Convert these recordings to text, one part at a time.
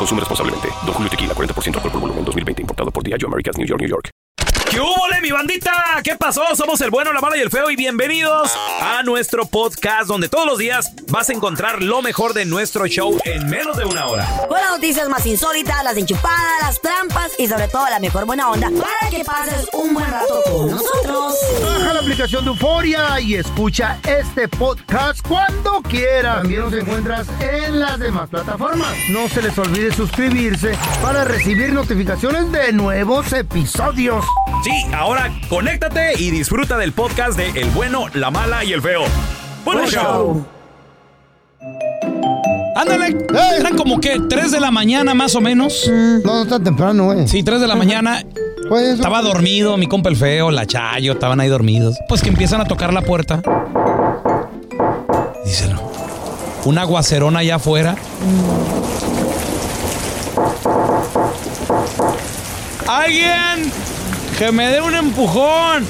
Consume responsablemente. Don Julio Tequila, 40% alcohol por volumen, 2020. Importado por Diageo Americas, New York, New York. ¿Qué hubo, mi bandita? ¿Qué pasó? Somos el bueno, la mala y el feo y bienvenidos a nuestro podcast donde todos los días vas a encontrar lo mejor de nuestro show en menos de una hora. Con las noticias más insólitas, las enchupadas, las trampas y sobre todo la mejor buena onda para que pases un buen rato con nosotros. Aplicación de Euforia y escucha este podcast cuando quieras. También nos encuentras en las demás plataformas. No se les olvide suscribirse para recibir notificaciones de nuevos episodios. Sí, ahora conéctate y disfruta del podcast de El bueno, la mala y el feo. ¡Buen show! Ándale, eran como que 3 de la mañana más o menos. No, no está temprano, güey. Sí, 3 de la mañana. Pues eso. Estaba dormido, mi compa el feo, la chayo, estaban ahí dormidos. Pues que empiezan a tocar la puerta. Dicen, un aguacerón allá afuera. ¡Alguien! ¡Que me dé un empujón!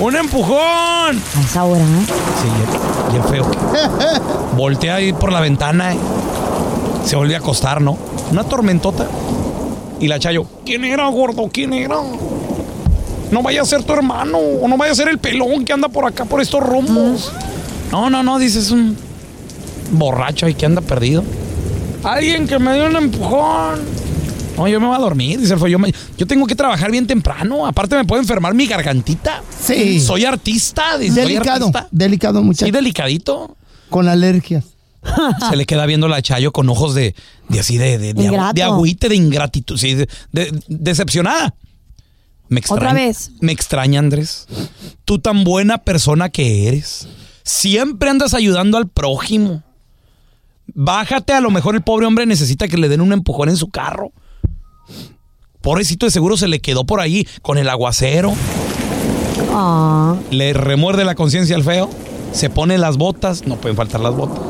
¡Un empujón! A esa hora, ¿eh? Sí, y el feo. Voltea ahí por la ventana. eh. Se volvió a acostar, ¿no? Una tormentota. Y la chayo, ¿quién era, gordo? ¿Quién era? No vaya a ser tu hermano. O no vaya a ser el pelón que anda por acá, por estos rumbos. No, no, no, dices un borracho ahí que anda perdido. Alguien que me dé un empujón. No, yo me voy a dormir, dice el. Yo, me- yo tengo que trabajar bien temprano. Aparte, me puede enfermar mi gargantita. Sí. Soy artista. dice, soy Delicado, artista. delicado, muchacho. Sí, delicadito. Con alergias. Se le queda viendo la Chayo con ojos de, de así de, de, agüite, de ingratitud, sí, de, de- decepcionada. Me extraña, Otra vez. Me extraña, Andrés. Tú tan buena persona que eres. Siempre andas ayudando al prójimo. Bájate, a lo mejor el pobre hombre necesita que le den un empujón en su carro. Pobrecito de seguro se le quedó por ahí con el aguacero. Ah. Le remuerde la conciencia al feo. Se pone las botas. No pueden faltar las botas.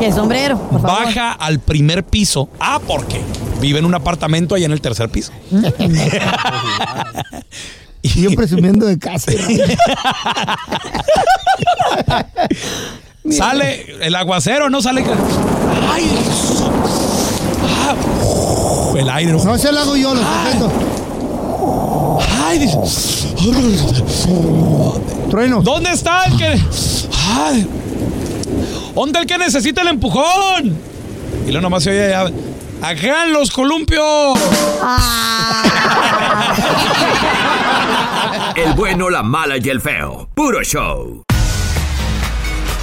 Y el sombrero, por favor. Baja al primer piso. Ah, ¿por qué? Vive en un apartamento allá en el tercer piso. Y yo presumiendo de casa. Sale el aguacero, no sale. ¡Ay! Ah, el aire. No, se lo hago yo, lo sujeto. ¡Ay! dice. Trueno. ¿Dónde está el que.? Ay, ¿Dónde el que necesita el empujón? Y luego nomás se oye allá. ¡Acá en los columpios! El bueno, la mala y el feo. Puro show.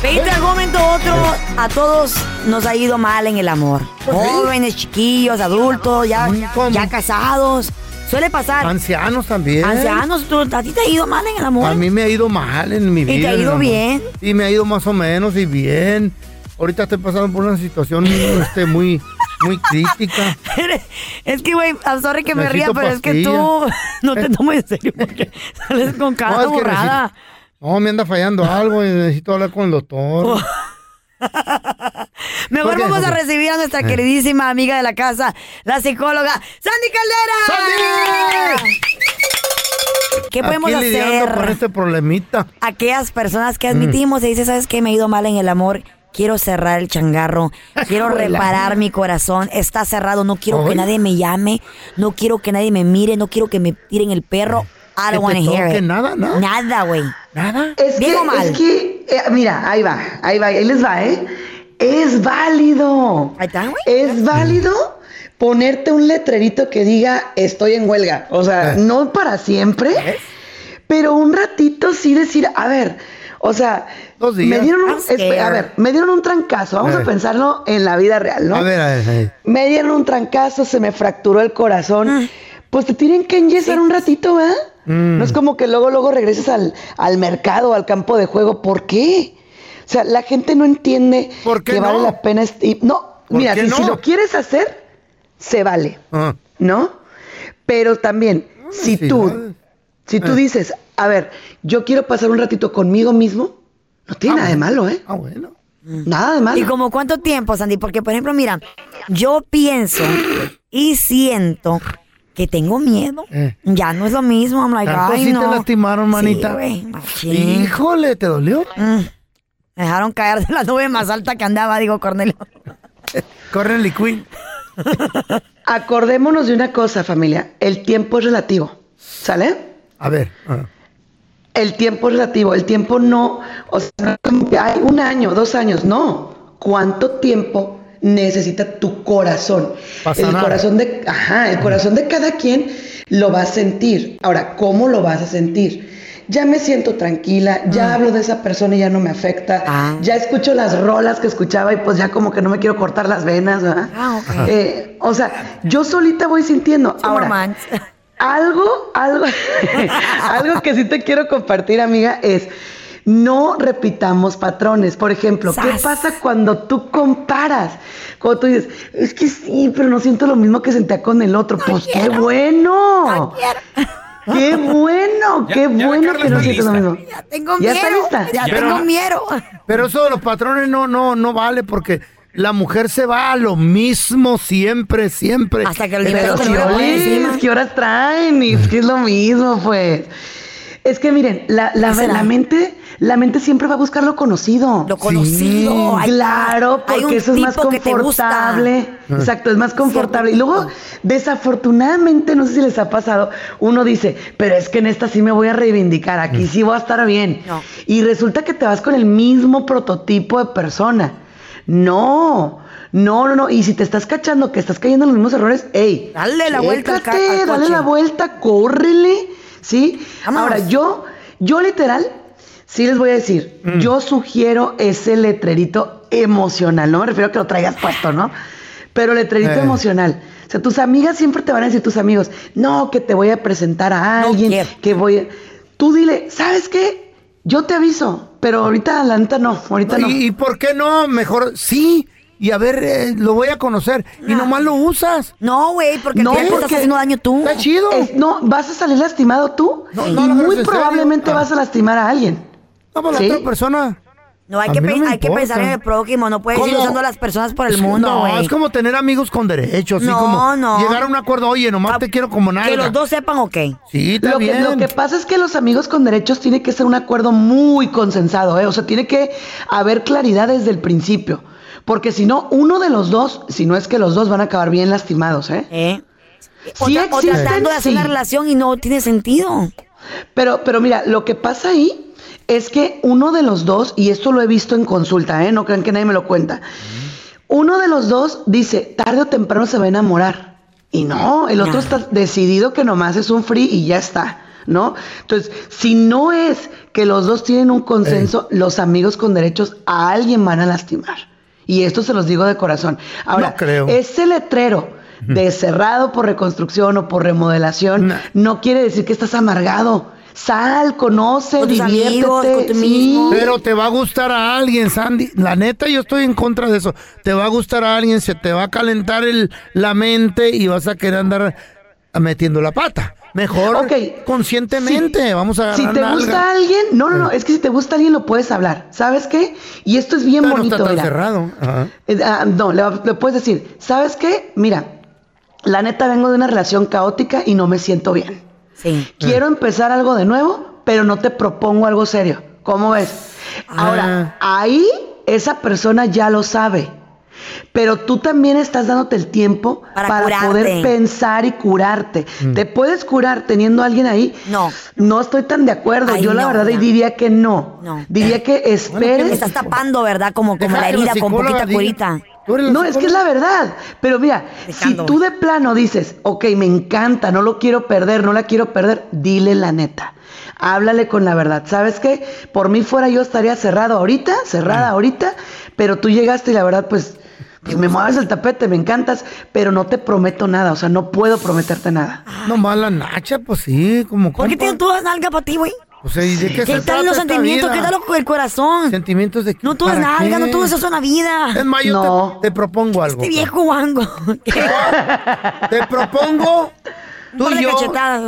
Veinte algún momento u otro, a todos nos ha ido mal en el amor. Jóvenes, chiquillos, adultos, ya, ya casados. Suele pasar. Ancianos también. Ancianos, tú- a ti te ha ido mal en el amor. A mí me ha ido mal en mi vida. te ha ido bien? Y me ha ido más o menos y bien. Ahorita estoy pasando por una situación este, muy, muy crítica. es que, güey, sorry que me ría, pero es que tú no te tomo en serio porque sales con No, cada necesito- No, me anda fallando algo y necesito hablar con el doctor. Mejor vamos a recibir a nuestra Eh. queridísima amiga de la casa, la psicóloga Sandy Caldera. ¡Sandy! ¿Qué podemos Aquí hacer? con este problemita. aquellas personas que admitimos y dice, ¿sabes qué? Me he ido mal en el amor. Quiero cerrar el changarro. Quiero reparar mi corazón. Está cerrado. No quiero que nadie me llame. No quiero que nadie me mire. No quiero que me tiren el perro. I don't want to hear it. nada, ¿no? Nada, güey. Nada. Es ¿Bien que, o mal? es que, eh, mira, ahí va, ahí va, ahí les va, ¿eh? Es válido. Ahí está, güey. Es válido ponerte un letrerito que diga estoy en huelga. O sea, Eh. no para siempre, pero un ratito sí decir, a ver, o sea, Dos días. me dieron un, a ver, me dieron un trancazo. Vamos a pensarlo en la vida real, ¿no? A ver, a ver, a ver. Me dieron un trancazo, se me fracturó el corazón. Mm. Pues te tienen que enyesar un ratito, ¿verdad? Mm. No es como que luego, luego regreses al, al mercado, al campo de juego. ¿Por qué? O sea, la gente no entiende ¿Por qué que vale no? la pena. y- no, ¿Por mira, si, lo quieres hacer, se vale, Ah. ¿no? Pero también, si sí, tú, vale. si tú Eh. dices, a ver, yo quiero pasar un ratito conmigo mismo, no tiene nada de malo, ¿eh? Ah, bueno. Nada de malo. ¿Y como cuánto tiempo, Sandy? Porque, por ejemplo, mira, yo pienso y siento que tengo miedo. Eh. Ya no es lo mismo. I'm like, ¿Tanto ay, sí no. te lastimaron, manita? Sí. Híjole, ¿te dolió? Mm. Me dejaron caer de la nube más alta que andaba, digo, Cornelio. Corre el Queen. Acordémonos de una cosa, familia. El tiempo es relativo. ¿Sale? A ver. El tiempo es relativo. El tiempo no. O sea, no es como que hay un año, dos años. No. ¿Cuánto tiempo necesita tu corazón? El corazón de. Ajá, el corazón de cada quien lo va a sentir. Ahora, ¿cómo lo vas a sentir? Ya me siento tranquila, ya hablo de esa persona y ya no me afecta, Ah. ya escucho las rolas que escuchaba y pues ya como que no me quiero cortar las venas, ¿verdad? Ah, ok. Eh, o sea, yo solita voy sintiendo. Ahora, algo, algo, algo que sí te quiero compartir, amiga, es no repitamos patrones. Por ejemplo, ¿qué pasa cuando tú comparas? Cuando tú dices, es que sí, pero no siento lo mismo que sentía con el otro. pues qué bueno. Qué bueno, Ya- qué ya bueno que no sientes lo mismo. Ya tengo ¿Ya miedo. está lista? Ya Pero- tengo miedo. Pero eso de los patrones no, no, no vale porque la mujer se va a lo mismo siempre, siempre. Hasta que el encima. ¿qué horas traen? Y es que es lo mismo, pues. Es que miren, la, la, la mente, la mente siempre va a buscar lo conocido. Lo conocido. Está. Claro, Hay porque un eso es más confortable. Exacto, es más confortable. Y luego, desafortunadamente, no sé si les ha pasado, uno dice, pero es que en esta sí me voy a reivindicar, aquí sí voy a estar bien. No. Y resulta que te vas con el mismo prototipo de persona. No, no, no, no. Y si te estás cachando que estás cayendo en los mismos errores, ey, Dale la vuelta al ca- chécate, al dale la vuelta, córrele, ¿sí? Ahora, yo, yo literal, sí les voy a decir, Mm. yo sugiero ese letrerito emocional, no me refiero a que lo traigas puesto, ¿no? Pero letrerito Eh. emocional. O sea, tus amigas siempre te van a decir, tus amigos, no, que te voy a presentar a alguien, que voy a... Tú dile, ¿sabes qué? Yo te aviso, pero ahorita la neta no, ahorita no. ¿Y, y por qué no? Mejor sí. Y a ver, eh, lo voy a conocer. Y nomás lo usas. No, güey, porque No, te estás porque- haciendo daño tú. Está chido. Es- no, vas a salir lastimado tú No, y no, lo muy probablemente serio. vas a lastimar a alguien. No, pues ¿Sí? la otra persona. No, hay, A que, no hay pensar en el prójimo. No puedes ir usando a las personas por el Es- mundo, No, güey. es como tener amigos con derechos. No, como no. llegar a un acuerdo. Oye, nomás Ah, te quiero como nada. Que los dos sepan, ok. Sí, está Lo que, bien. lo que pasa es que los amigos con derechos tiene que ser un acuerdo muy consensado, ¿eh? O sea, tiene que haber claridad desde el principio. Porque si no, uno de los dos, si no es que los dos van a acabar bien lastimados, ¿eh? ¿Eh? O, Sí o existen, tratando de hacer una sí. relación y no tiene sentido. Pero, pero mira, lo que pasa ahí es que uno de los dos, y esto lo he visto en consulta, ¿eh? no crean que nadie me lo cuenta, uno de los dos dice, tarde o temprano se va a enamorar. Y no, el otro No. está decidido que nomás es un free y ya está, ¿no? Entonces, si no es que los dos tienen un consenso, los amigos con derechos a alguien van a lastimar. Y esto se los digo de corazón. Ahora, No creo. ese letrero de cerrado por reconstrucción o por remodelación No. no quiere decir que estás amargado. Sal, conoce, Con diviértete. amigos, con tú sí. mismo. Pero te va a gustar a alguien, Sandy. La neta, yo estoy en contra de eso. Te va a gustar a alguien, se te va a calentar el, la mente y vas a querer andar metiendo la pata. Mejor Ok. conscientemente, vamos a Si te nalga. gusta alguien, no, no, no, es que si te gusta alguien lo puedes hablar. ¿Sabes qué? Y esto es bien Ah, no bonito, está tan mira. cerrado. Ajá. Eh, ah, no, le, le puedes decir, ¿sabes qué? Mira, la neta vengo de una relación caótica y no me siento bien. Sí. Quiero empezar algo de nuevo, pero no te propongo algo serio. ¿Cómo ves? Ahora, ahí esa persona ya lo sabe. Pero tú también estás dándote el tiempo Para poder pensar y curarte. ¿Te puedes curar teniendo a alguien ahí? No. No estoy tan de acuerdo. Ay, Yo la verdad diría que no. No. Diría que esperes. Estás tapando, ¿verdad? Como, como la herida con poquita diga. curita. No, es que es la verdad. Pero mira, si tú de plano dices, ok, me encanta, no lo quiero perder, no la quiero perder, dile la neta. Háblale con la verdad. ¿Sabes qué? Por mí fuera yo estaría cerrado ahorita, cerrada ahorita, pero tú llegaste y la verdad, pues, pues me mueves el tapete, me encantas, pero no te prometo nada, o sea, no puedo prometerte nada. Nomás la nacha, pues sí, como ¿Por qué tienes todas nalgas para ti, güey? O sea, ¿y de qué, ¿Qué se tal los sentimientos? ¿Qué tal el corazón? Sentimientos de No todo es ¿para nalga, qué? no todo eso es una vida. Es más, yo No. te, te propongo algo. Este viejo guango. Te propongo, tú y yo,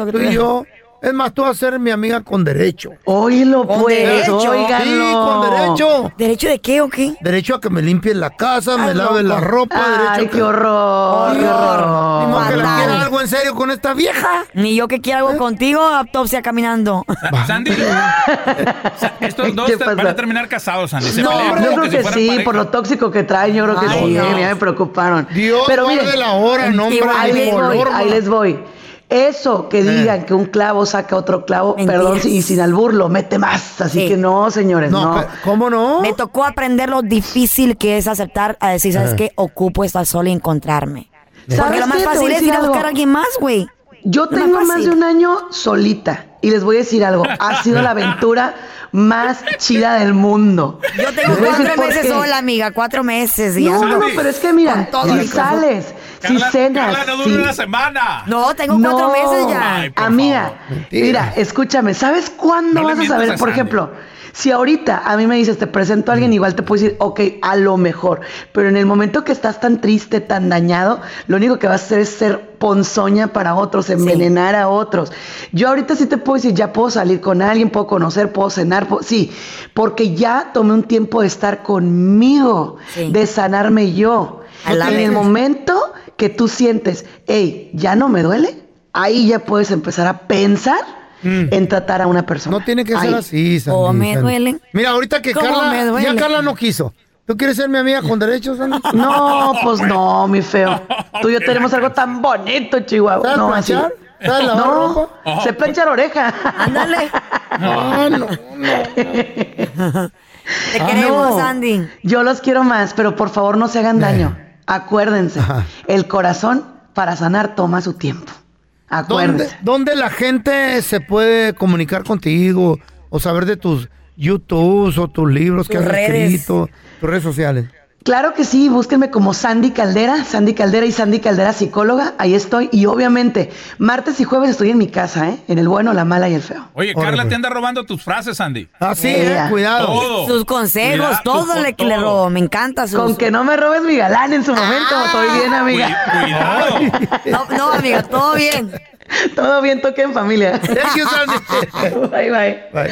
que tú y yo. Es más, tú vas a ser mi amiga con derecho. Óyelo, Con pues, derecho. Sí, con derecho. ¿Derecho de qué o qué? Derecho a que me limpies la casa, me Ay, lave loco. la ropa. derecho Ay, a que... qué horror, qué Ni horror. modo que le quiera algo en serio con esta vieja. Ni yo que quiera algo contigo, autopsia caminando. Sandy, Sa- estos dos van a terminar casados, Sandy. Se No, pelean hombre, yo creo que sí, pareja. por lo tóxico que traen, yo creo que Ay, sí, eh, ya me preocuparon. Dios Pero guarde miren, la hora, no, hombre, ahí voy, les voy. Eso que digan que un clavo saca otro clavo, Mentiras. perdón, y sin albur lo mete más. Así Sí. que no, señores, No, ¿cómo no? Me tocó aprender lo difícil que es aceptar a decir, ¿sabes qué? Ocupo estar sola y encontrarme. Porque ¿Sabes lo más fácil es ir a buscar algo. a alguien más, güey. Yo No tengo más de un año solita y les voy a decir algo. Ha sido la aventura más chida del mundo. Yo tengo cuatro meses qué. sola, amiga. Cuatro meses. Y No, no, pero es que mira, si sales, si cenas, Carla, no si- dura una semana. No, tengo cuatro No. meses ya. Amiga, mira, escúchame, ¿sabes cuándo vas a saber? Por ejemplo, si ahorita a mí me dices, te presento a alguien, igual te puedo decir, ok, a lo mejor. Pero en el momento que estás tan triste, tan dañado, lo único que vas a hacer es ser ponzoña para otros, envenenar a otros. Yo ahorita sí te puedo decir, ya puedo salir con alguien, puedo conocer, puedo cenar, puedo- sí, porque ya tomé un tiempo de estar conmigo, Sí. de sanarme yo. En el momento que tú sientes, hey, ya no me duele, ahí ya puedes empezar a pensar en tratar a una persona. No tiene que ser así, Sandy. ¿Cómo me Sandy. duelen? Mira, ahorita que ¿Cómo Carla, me duele? ya Carla no quiso. ¿Tú quieres ser mi amiga con derechos, Sandy? No, pues no, mi feo. Tú y yo tenemos algo tan bonito, Chihuahua. ¿Sabes No, así. planchar? ¿Sabes lavar No, ropa? sé planchar oreja. Ándale. Ah, no, no. Te Ah, queremos, No, Sandy. Yo los quiero más, pero por favor no se hagan daño. Acuérdense, Ajá. el corazón para sanar toma su tiempo. ¿Dónde, dónde la gente se puede comunicar contigo o saber de tus YouTubes o tus libros que has redes. escrito, tus redes sociales? Claro que sí, búsquenme como Sandy Caldera, Sandy Caldera y Sandy Caldera psicóloga, ahí estoy. Y obviamente, martes y jueves estoy en mi casa, ¿eh? En el bueno, la mala y el feo. Oye, Órale, Carla pues. te anda robando tus frases, Sandy. Ah, sí, eh, cuidado. Todo. Sus consejos, todo le, que le robo. Me encanta sus... Con que no me robes mi galán en su momento, estoy bien, amiga. Cuid- Cuidado. No, no, amiga, todo bien. Todo bien, toque en familia. Thank you, Sandy. bye, bye. Bye.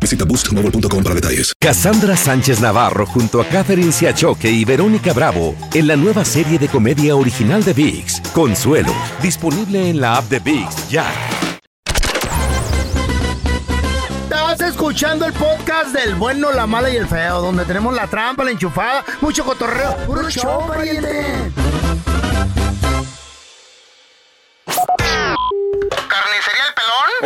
Visita boostmobile.com para detalles. Cassandra Sánchez Navarro junto a Catherine Siachoque y Verónica Bravo en la nueva serie de comedia original de Vix, Consuelo, disponible en la app de Vix ya. Estás escuchando el podcast del bueno, la mala y el feo, donde tenemos la trampa, la enchufada, mucho cotorreo. ¡Puro show, pariente!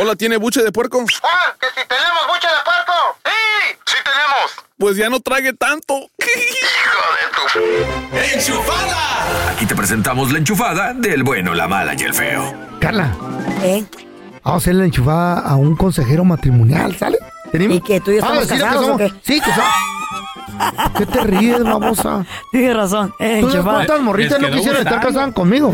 Hola, ¿tiene buche de puerco? ¡Ah, que si tenemos buche de puerco! ¡Sí! ¡Sí tenemos! Pues ya no trague tanto. ¡Hijo de tu... ¡Enchufada! Aquí te presentamos la enchufada del bueno, la mala y el feo. Carla, ¿Eh? vamos a hacer la enchufada a un consejero matrimonial, ¿sale? ¿Y que tú y yo estamos casados o qué? Sí, que somos. ¿Qué te ríes, babosa? Tienes razón. Eh, ¿Tú sabes cuántas morritas no quisieran estar casadas conmigo?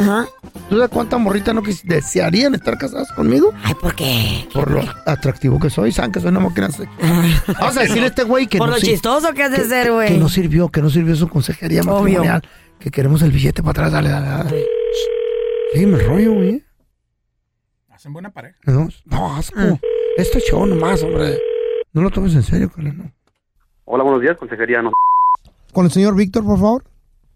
¿Tú sabes cuántas morritas no quis- desearían estar casadas conmigo? Ay, ¿por qué? Por lo atractivo que soy, saben que soy una máquina sexual. Vamos a decirle a este güey que Por no lo sir- chistoso que has de que- ser, güey. Que no sirvió, que no sirvió su consejería Obvio. matrimonial. Que queremos el billete para atrás, dale, dale, dale. Sígueme el rollo, güey. Hacen buena pareja. No, no, asco. Ah. Este show nomás, hombre. No lo tomes en serio, Carla, no. Hola, buenos días, consejería. No. Con el señor Víctor, por favor.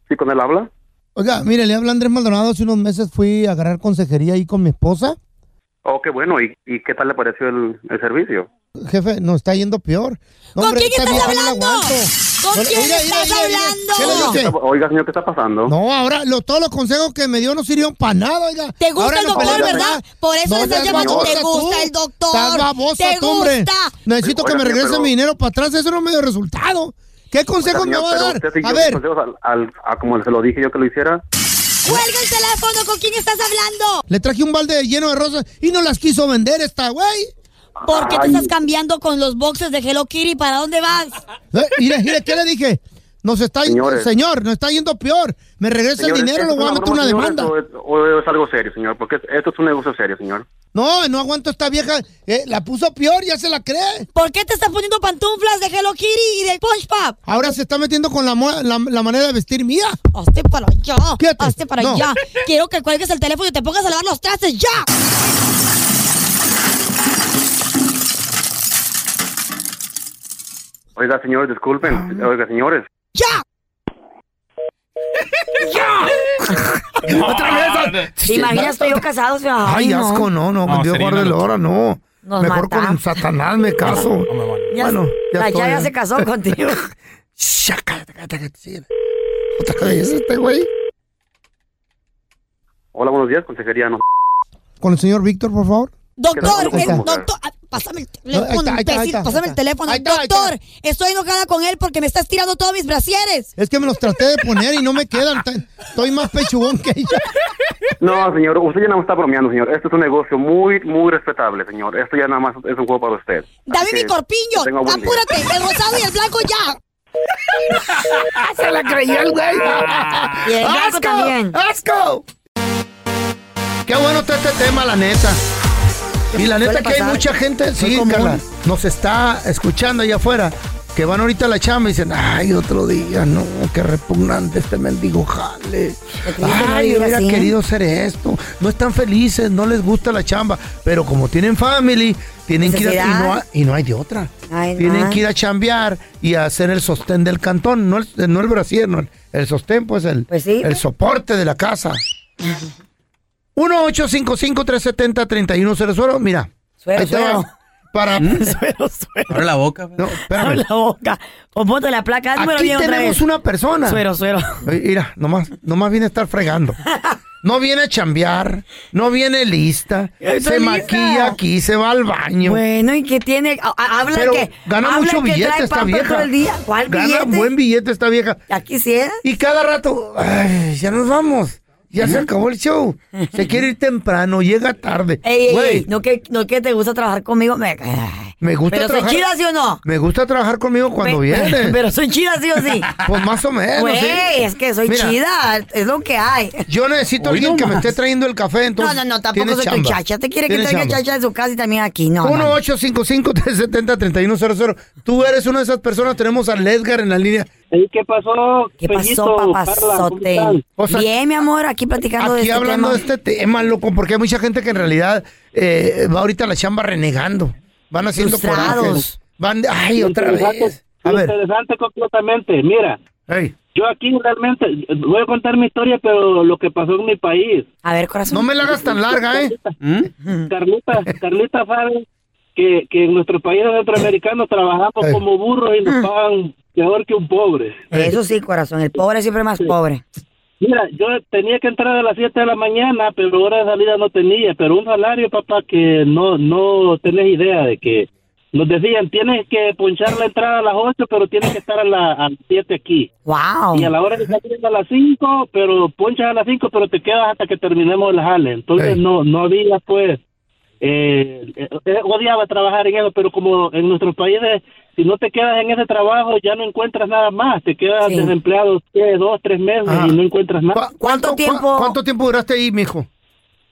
¿Sí con él habla? Oiga, mire, le habla Andrés Maldonado. Hace unos meses fui a agarrar consejería ahí con mi esposa. Oh, qué bueno. ¿Y, y qué tal le pareció el, el servicio? Jefe, nos está yendo peor. No, ¿Con hombre, quién estás vieja no la hablando? aguanto. ¿Con quién oiga, estás oiga, oiga, ¿Qué le dije? Oiga, señor, ¿qué está pasando? No, ahora lo- todos los consejos que me dio no sirvieron para nada, oiga. Te gusta Ahora el nos doctor, peleamos, ¿verdad? Por eso le estás seas llamando, te gusta tú. el doctor. Estás babosa Te tú, hombre. gusta. Necesito que me señor, regrese pero- mi dinero para atrás. Eso no me dio resultado. ¿Qué consejos me Señor, va a pero dar? usted siguió A mis ver, consejos al, al- a como se lo dije yo que lo hiciera. Cuelga el teléfono, ¿con quién estás hablando? le traje un balde lleno de rosas y no las quiso vender esta güey. ¿Por qué te estás cambiando con los boxes de Hello Kitty? ¿Para dónde vas? Eh, Mire, mire, ¿qué le dije? Nos está Señores. señor, nos está yendo peor. Me regresa Señor, el dinero, ¿esto lo voy a meter una broma, demanda. ¿O o es algo serio, señor? Porque esto es un negocio serio, señor. No, no aguanto esta vieja. Eh, la puso peor, ya se la cree. ¿Por qué te estás poniendo pantuflas de Hello Kitty y de SpongeBob? Ahora se está metiendo con la, la, la manera de vestir mía. Hazte para allá. Hazte para No. allá. Quiero que cuelgues el teléfono y te pongas a lavar los trastes ya. Oiga, señores, disculpen. Oiga, señores. ¡Ya! Otra vez. ¿Te imaginas tú y yo casados? Ay, asco, no, no, No, Dios sería guarde una la hora, no. Nos Mejor mata. con Satanás me caso. Ya- bueno, ya la estoy, se casó contigo. Shh, cállate, cállate, cállate. Otra vez este güey. Hola, buenos días, consejería. No. Con el señor Víctor, por favor. Doctor, ¿Qué tal? es- doctor, pásame el teléfono, está, ahí está, ahí imbécil, está, pásame ahí el está. teléfono. Ahí está, ahí está. Doctor, estoy enojada con él porque me está estirando todos mis brasieres. Es que me los traté de poner y no me quedan. Estoy más pechugón que ella. No, señor, usted ya no me está bromeando, señor. Esto es un negocio muy, muy respetable, señor. Esto ya nada más es un juego para usted. Dame Así mi corpiño, apúrate, el rosado y el blanco ya. Se la creyó el güey. Y el ¡Asco! también. ¡Asco! Qué bueno está este tema, la neta. Y la neta que hay mucha gente, sí. Carla, nos está escuchando allá afuera, que van ahorita a la chamba y dicen, ay, otro día, no, qué repugnante este mendigo jale. Ay, vivir hubiera así, querido hacer esto. No están felices, no les gusta la chamba, pero como tienen family, tienen que ir a, y, no, ha- y no hay de otra. Ay, tienen que ir a chambear y a hacer el sostén del cantón, no el, no el brasier, no, el, sostén, pues el, Pues sí. el soporte de la casa. 1-855-370-3100. Mira. Suero, ahí va. suero. Para. Suero, suero. Abre la boca. No, espérame. Abre la boca. O ponte la placa, Aquí bien otra tenemos vez. una persona. Suero, suero. Oye, Mira, nomás, nomás viene a estar fregando. No viene a chambear, no viene lista, se lista. maquilla aquí, se va al baño. Bueno, ¿y qué tiene? Habla Pero que gana habla mucho que billete trae esta pamper vieja. todo el día. ¿Cuál Gana billete? buen billete esta vieja. ¿Ya quisiera? Y cada rato, ay, ya nos vamos. Ya se acabó el show. Se quiere ir temprano, llega tarde. Ey, ey, no que, no que te gusta trabajar conmigo. Me. Me gusta ¿Pero soy trabajar. chida, sí o no? Me gusta trabajar conmigo cuando Pe- viene. Pero soy chida, sí o sí. Pues más o menos. Güey, sí. es que soy Mira, chida. Es lo que hay. Yo necesito a Hoy alguien que me esté trayendo el café, entonces. no, no, no, tampoco soy tu chamba. chacha. Te quiere que traiga chamba. chacha de su casa y también aquí. No, no, no. 1-855-370-3100. Tú eres una de esas personas. Tenemos al Edgar en la línea. ¿Qué pasó? ¿Qué pasó, papazote? O sea, Bien, mi amor, aquí platicando de Aquí este hablando tema. de este tema, loco, porque hay mucha gente que en realidad eh, va ahorita a la chamba renegando. Van haciendo corajes. Van de, ay, otra Interesante, vez. A ver, Interesante completamente. Mira, hey, yo aquí realmente voy a contar mi historia, pero lo que pasó en mi país. A ver, corazón. no me la hagas tan larga, ¿eh? Carlita, Carlita sabe que, que en nuestro país centroamericano trabajamos como burros y nos pagan peor que un pobre. Eso sí, corazón. El pobre siempre más pobre. Mira, yo tenía que entrar a las 7 de la mañana, pero hora de salida no tenía. Pero un salario, papá, que no no tenés idea de que nos decían, tienes que ponchar la entrada a las 8, pero tienes que estar a las 7 aquí. Wow. Y a la hora de salir a las 5, pero ponchas a las 5, pero te quedas hasta que terminemos el jale. Entonces no no había, pues, eh, eh, odiaba trabajar en eso, pero como en nuestros países, si no te quedas en ese trabajo, ya no encuentras nada más. Te quedas Sí. desempleado dos, tres meses Ajá. y no encuentras nada. ¿Cuánto tiempo? ¿Cuánto tiempo duraste ahí, mijo?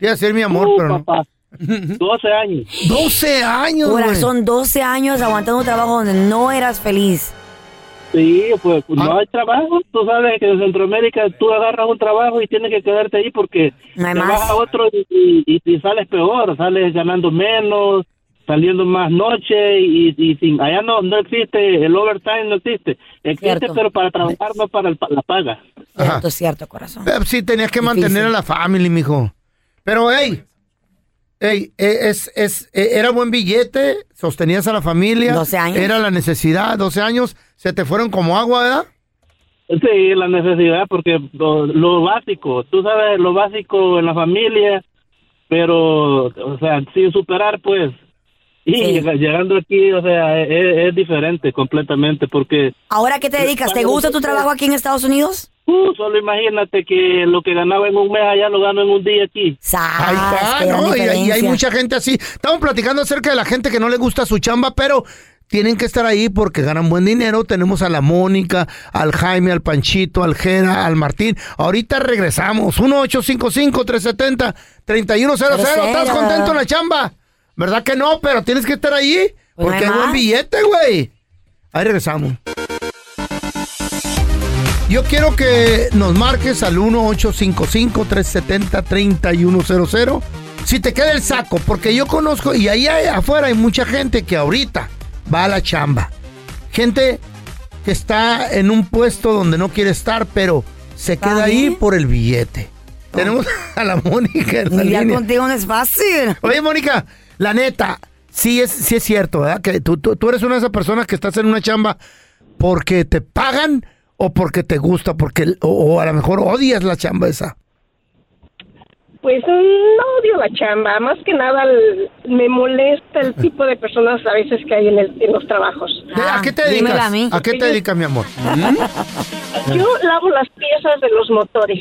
Iba a ser mi amor, Uh, pero no. papá, 12 años. 12 años. Corazón, 12 años aguantando un trabajo donde no eras feliz. Sí, pues Ah. no hay trabajo. Tú sabes que en Centroamérica tú agarras un trabajo y tienes que quedarte ahí porque No hay te más. vas a otro y, y- y- y sales peor, sales ganando menos, saliendo más noche y, y sin, allá no no existe, el overtime no existe. Existe, Cierto. pero para trabajar, no para el pa- la paga. Cierto, cierto, corazón. Eh, Sí, tenías que mantener a la familia, mijo. Pero, hey, hey, eh, es, es, eh, era buen billete, sostenías a la familia. 12 años. Era la necesidad, 12 años, se te fueron como agua, ¿verdad? Sí, la necesidad, porque lo, lo básico, tú sabes, lo básico en la familia, pero, o sea, sin superar, pues. Y Sí. llegando aquí, o sea, es, es diferente completamente, porque ¿Ahora qué te dedicas? ¿Te gusta tu trabajo aquí en Estados Unidos? uh, solo imagínate que lo que ganaba en un mes allá lo gano en un día aquí. Ahí está, ¿no? Y, y hay mucha gente así. Estamos platicando acerca de la gente que no le gusta su chamba, pero tienen que estar ahí porque ganan buen dinero. Tenemos a la Mónica, al Jaime, al Panchito, al Jera, al Martín. Ahorita regresamos. 1-855-370-3100. ¿Estás contento en la chamba? ¿Verdad que no? Pero tienes que estar ahí Pues porque hay buen billete, güey. Ahí regresamos. Yo quiero que nos marques al 1-855-370-3100. Si te queda el saco, porque yo conozco, y ahí afuera hay mucha gente que ahorita va a la chamba. Gente que está en un puesto donde no quiere estar, pero se queda ahí por el billete. Tenemos a la Mónica en la Lidiar línea. contigo no es fácil. Oye, Mónica, la neta, sí es, sí es cierto, ¿verdad? Que tú, tú, tú eres una de esas personas que estás en una chamba porque te pagan o porque te gusta, porque o, o a lo mejor odias la chamba esa. Pues no odio la chamba, más que nada el- me molesta el tipo de personas a veces que hay en, el- en los trabajos. ¿A qué te dedicas? ¿A qué te dedicas, mi amor? Yo lavo las piezas de los motores.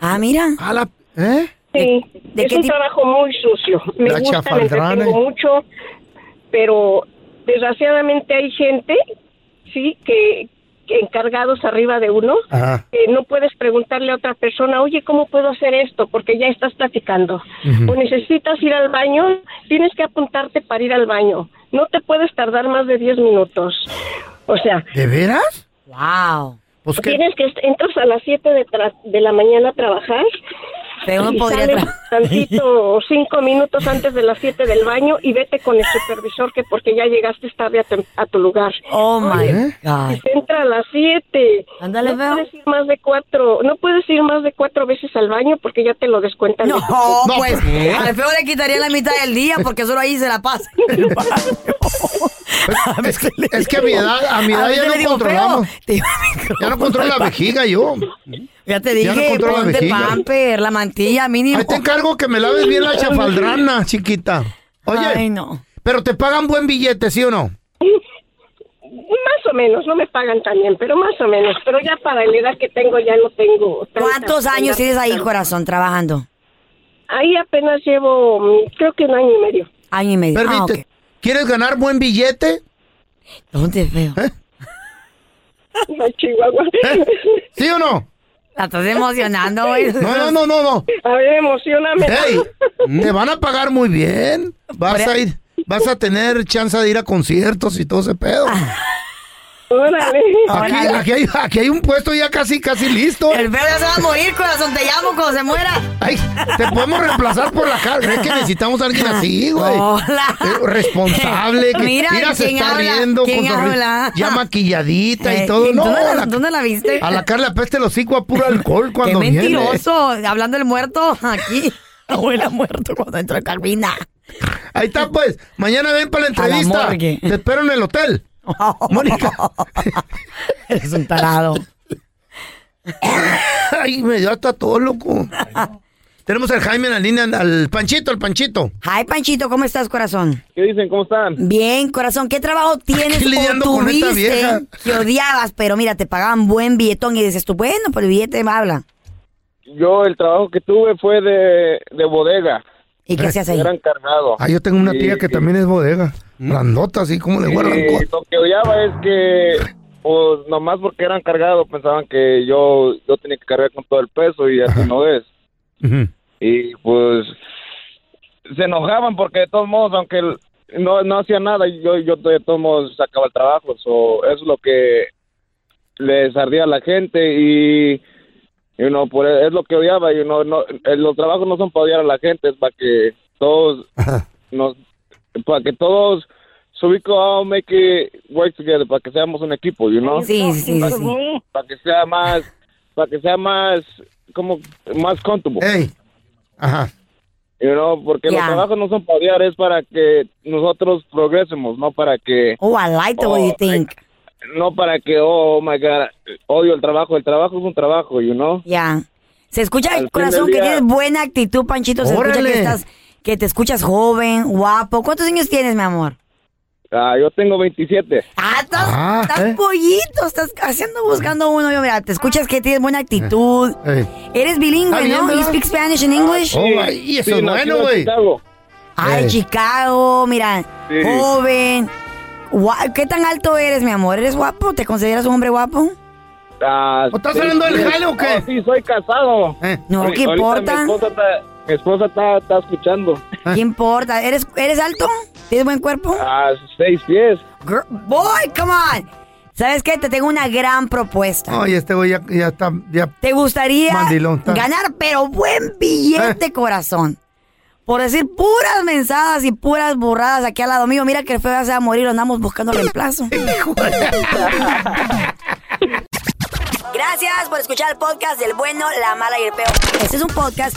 Ah, mira. A la, ¿eh? Sí, de es un tipo? trabajo muy sucio. Me La gusta, me mucho, pero desgraciadamente hay gente, sí, que, que encargados arriba de uno, Ajá. que no puedes preguntarle a otra persona, oye, ¿cómo puedo hacer esto? Porque ya estás platicando. O necesitas ir al baño, tienes que apuntarte para ir al baño. No te puedes tardar más de 10 minutos. O sea, ¿De veras? Wow. Pues tienes que entras a las 7 de, tra- de la mañana a trabajar. Pero uno y podría tantito cinco minutos antes de las 7 del baño y vete con el supervisor que porque ya llegaste tarde a, tu- a tu lugar. Oh my God. Entra a las 7. Ándale, no veo. puedes ir más de cuatro, no puedes ir más de cuatro veces al baño porque ya te lo descuentan. No, pues al feo le quitaría la mitad del día porque solo ahí se la pasa. es, que, es que a mi edad, a mi edad ya no controlamos. feo, Ya no controlo la vejiga yo. Ya te Ya no dije, la pamper, la mantilla mínimo. Ahí te encargo que me laves bien la chafaldrana, chiquita. Oye, Ay, no. pero te pagan buen billete, ¿sí o no? Más o menos, no me pagan tan bien, pero más o menos. Pero ya para la edad que tengo ya no tengo. tanta- ¿Cuántos años tienes ahí, corazón, trabajando? Ahí apenas llevo, mm, creo que un año y medio. Año y medio. Ah, Permite, ¿quieres ganar buen billete? ¿Dónde feo? Ay, Chihuahua. ¿Sí o no? La estás emocionando, güey. No, no, no, no, no. A ver, emocioname. Ey, te van a pagar muy bien. Vas a ir, vas a tener chance de ir a conciertos y todo ese pedo. Órale. Aquí, aquí hay, aquí hay un puesto ya casi, casi listo. El feo ya se va a morir, corazón. Te llamo cuando se muera. Ay, te podemos reemplazar por la cara. Es que necesitamos a alguien así, güey. Hola. Eh, Responsable. Que, Mira, se ¿quién está habla? riendo. ¿Quién con habla? Ya maquilladita Eh, y todo. ¿y No, dónde la- la- dónde la viste? A la cara le apeste el hocico a puro alcohol cuando Qué viene. mentiroso. Hablando del muerto, aquí. Abuela muerto cuando entró Calvina. Ahí está, pues. Mañana ven para la A la entrevista. Te espero en el hotel. Mónica. Eres un tarado. Ay, me dio hasta todo, loco. Tenemos al Jaime en la línea, al Panchito, al Panchito. Hi, Panchito, ¿cómo estás, corazón? ¿Qué dicen? ¿Cómo están? Bien, corazón, ¿qué trabajo tienes Aquí o tuviste que odiabas, pero mira, te pagaban buen billetón y dices tú, bueno, pues el billete me habla. Yo el trabajo que tuve fue de, de bodega. ¿Y qué hacías ahí? Era encargado. Ah, yo tengo una Y- tía que también es bodega. Grandota, así como le guardan y cosas. lo que odiaba es que, pues, nomás porque era encargado, pensaban que yo, yo tenía que cargar con todo el peso y así no es. Y pues, se enojaban porque de todos modos, aunque no, no hacía nada, yo, yo de todos modos sacaba el trabajo. So, eso es lo que les ardía a la gente y, y no, por, es lo que odiaba. Y no, no, eh, los trabajos no son para odiar a la gente, es para que todos nos, para que todos so we can all make it work together, para que seamos un equipo, you know? Sí, sí, sí, Para, sí. para que sea más, para que sea más, como, más comfortable. Ajá. You know, porque Ya. los trabajos no son para odiar, es para que nosotros progresemos, no para que... Oh, I like the way you Oh, think. No para que, oh, my God, odio el trabajo. El trabajo es un trabajo, you know? Ya. Se escucha Al el corazón que tienes buena actitud, Panchito. Se escucha que estás, que te escuchas joven, guapo. ¿Cuántos años tienes, mi amor? Ah, yo tengo 27. Ah, estás, estás pollito, estás haciendo, buscando uno. Yo, mira, te escuchas que tienes buena actitud. Eres bilingüe, Está bien, ¿no? You ¿verdad? speak Spanish and English. Oh, ay, eso es bueno, güey. Ah, Eh. Chicago, mira, Sí. joven. Gua- ¿Qué tan alto eres, mi amor? ¿Eres guapo? ¿Te consideras un hombre guapo? Ah, ¿O estás sí, hablando del sí. jale o qué? Oh, sí, soy casado. No, ¿qué importa? Mi esposa está, mi esposa está, está escuchando. ¿Qué importa? ¿Eres, ¿Eres alto? ¿Tienes buen cuerpo? Ah, seis pies. Girl- boy, come on. ¿Sabes qué? Te tengo una gran propuesta. Ay, este güey ya, ya está. Ya. ¿Te gustaría Mandilón, está. ganar, pero buen Eh. billete, corazón? Por decir puras mensadas y puras burradas aquí al lado mío. Mira que el feo ya se va a morir, andamos buscando reemplazo. Gracias por escuchar el podcast del bueno, la mala y el peor. Este es un podcast